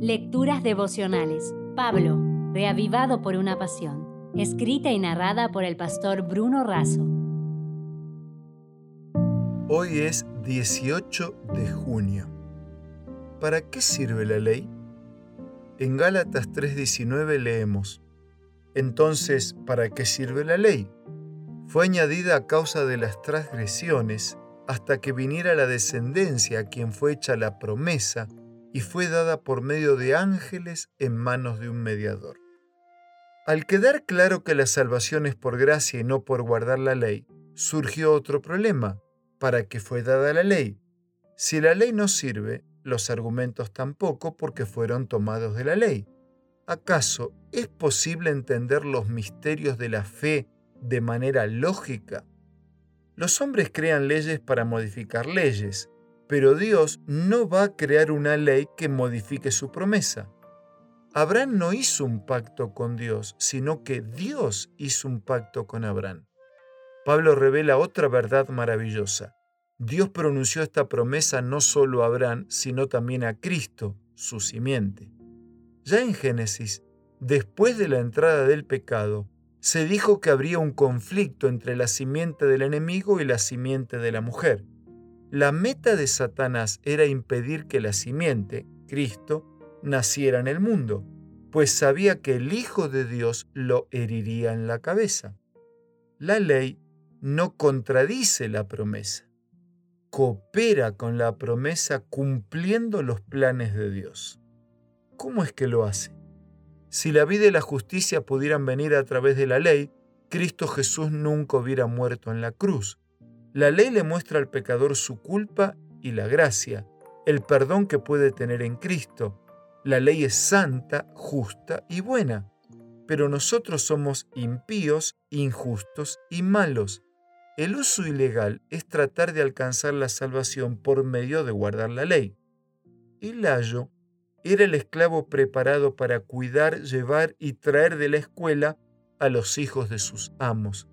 Lecturas devocionales. Pablo, reavivado por una pasión. Escrita y narrada por el pastor Bruno Razo. Hoy es 18 de junio. ¿Para qué sirve la ley? En Gálatas 3:19 leemos, Entonces, ¿para qué sirve la ley? Fue añadida a causa de las transgresiones hasta que viniera la descendencia a quien fue hecha la promesa y fue dada por medio de ángeles en manos de un mediador. Al quedar claro que la salvación es por gracia y no por guardar la ley, surgió otro problema. ¿Para qué fue dada la ley? Si la ley no sirve, los argumentos tampoco porque fueron tomados de la ley. ¿Acaso es posible entender los misterios de la fe de manera lógica? Los hombres crean leyes para modificar leyes, pero Dios no va a crear una ley que modifique su promesa. Abraham no hizo un pacto con Dios, sino que Dios hizo un pacto con Abraham. Pablo revela otra verdad maravillosa. Dios pronunció esta promesa no solo a Abraham, sino también a Cristo, su simiente. Ya en Génesis, después de la entrada del pecado, se dijo que habría un conflicto entre la simiente del enemigo y la simiente de la mujer. La meta de Satanás era impedir que la simiente, Cristo, naciera en el mundo, pues sabía que el Hijo de Dios lo heriría en la cabeza. La ley no contradice la promesa, coopera con la promesa cumpliendo los planes de Dios. ¿Cómo es que lo hace? Si la vida y la justicia pudieran venir a través de la ley, Cristo Jesús nunca hubiera muerto en la cruz. La ley le muestra al pecador su culpa y la gracia, el perdón que puede tener en Cristo. La ley es santa, justa y buena, pero nosotros somos impíos, injustos y malos. El uso ilegal es tratar de alcanzar la salvación por medio de guardar la ley. Y Layo era el esclavo preparado para cuidar, llevar y traer de la escuela a los hijos de sus amos.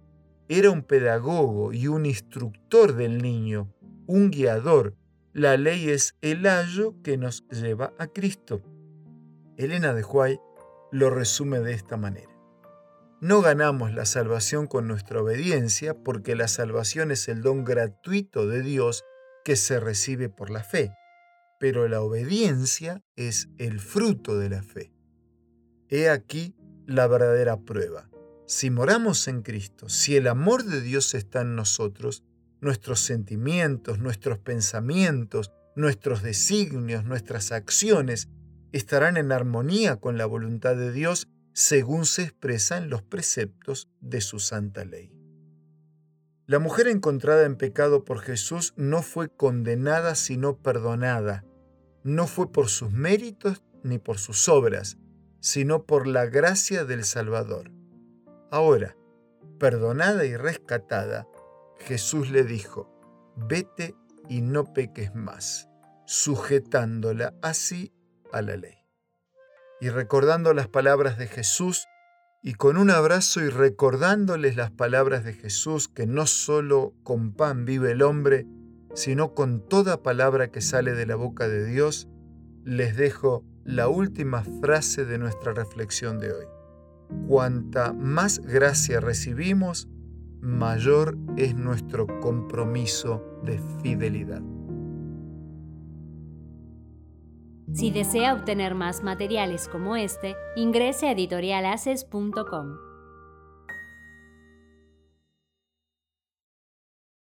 Era un pedagogo y un instructor del niño, un guiador. La ley es el ayo que nos lleva a Cristo. Elena de Huay lo resume de esta manera. No ganamos la salvación con nuestra obediencia porque la salvación es el don gratuito de Dios que se recibe por la fe pero la obediencia es el fruto de la fe. He aquí la verdadera prueba. Si moramos en Cristo, si el amor de Dios está en nosotros, nuestros sentimientos, nuestros pensamientos, nuestros designios, nuestras acciones estarán en armonía con la voluntad de Dios según se expresa en los preceptos de su santa ley. La mujer encontrada en pecado por Jesús no fue condenada sino perdonada no fue por sus méritos ni por sus obras, sino por la gracia del Salvador. Ahora, perdonada y rescatada, Jesús le dijo, vete y no peques más, sujetándola así a la ley. Y recordando las palabras de Jesús, y con un abrazo y recordándoles las palabras de Jesús, que no solo con pan vive el hombre, sino con toda palabra que sale de la boca de Dios, les dejo la última frase de nuestra reflexión de hoy. Cuanta más gracia recibimos, mayor es nuestro compromiso de fidelidad. Si desea obtener más materiales como este, ingrese a editorialaces.com.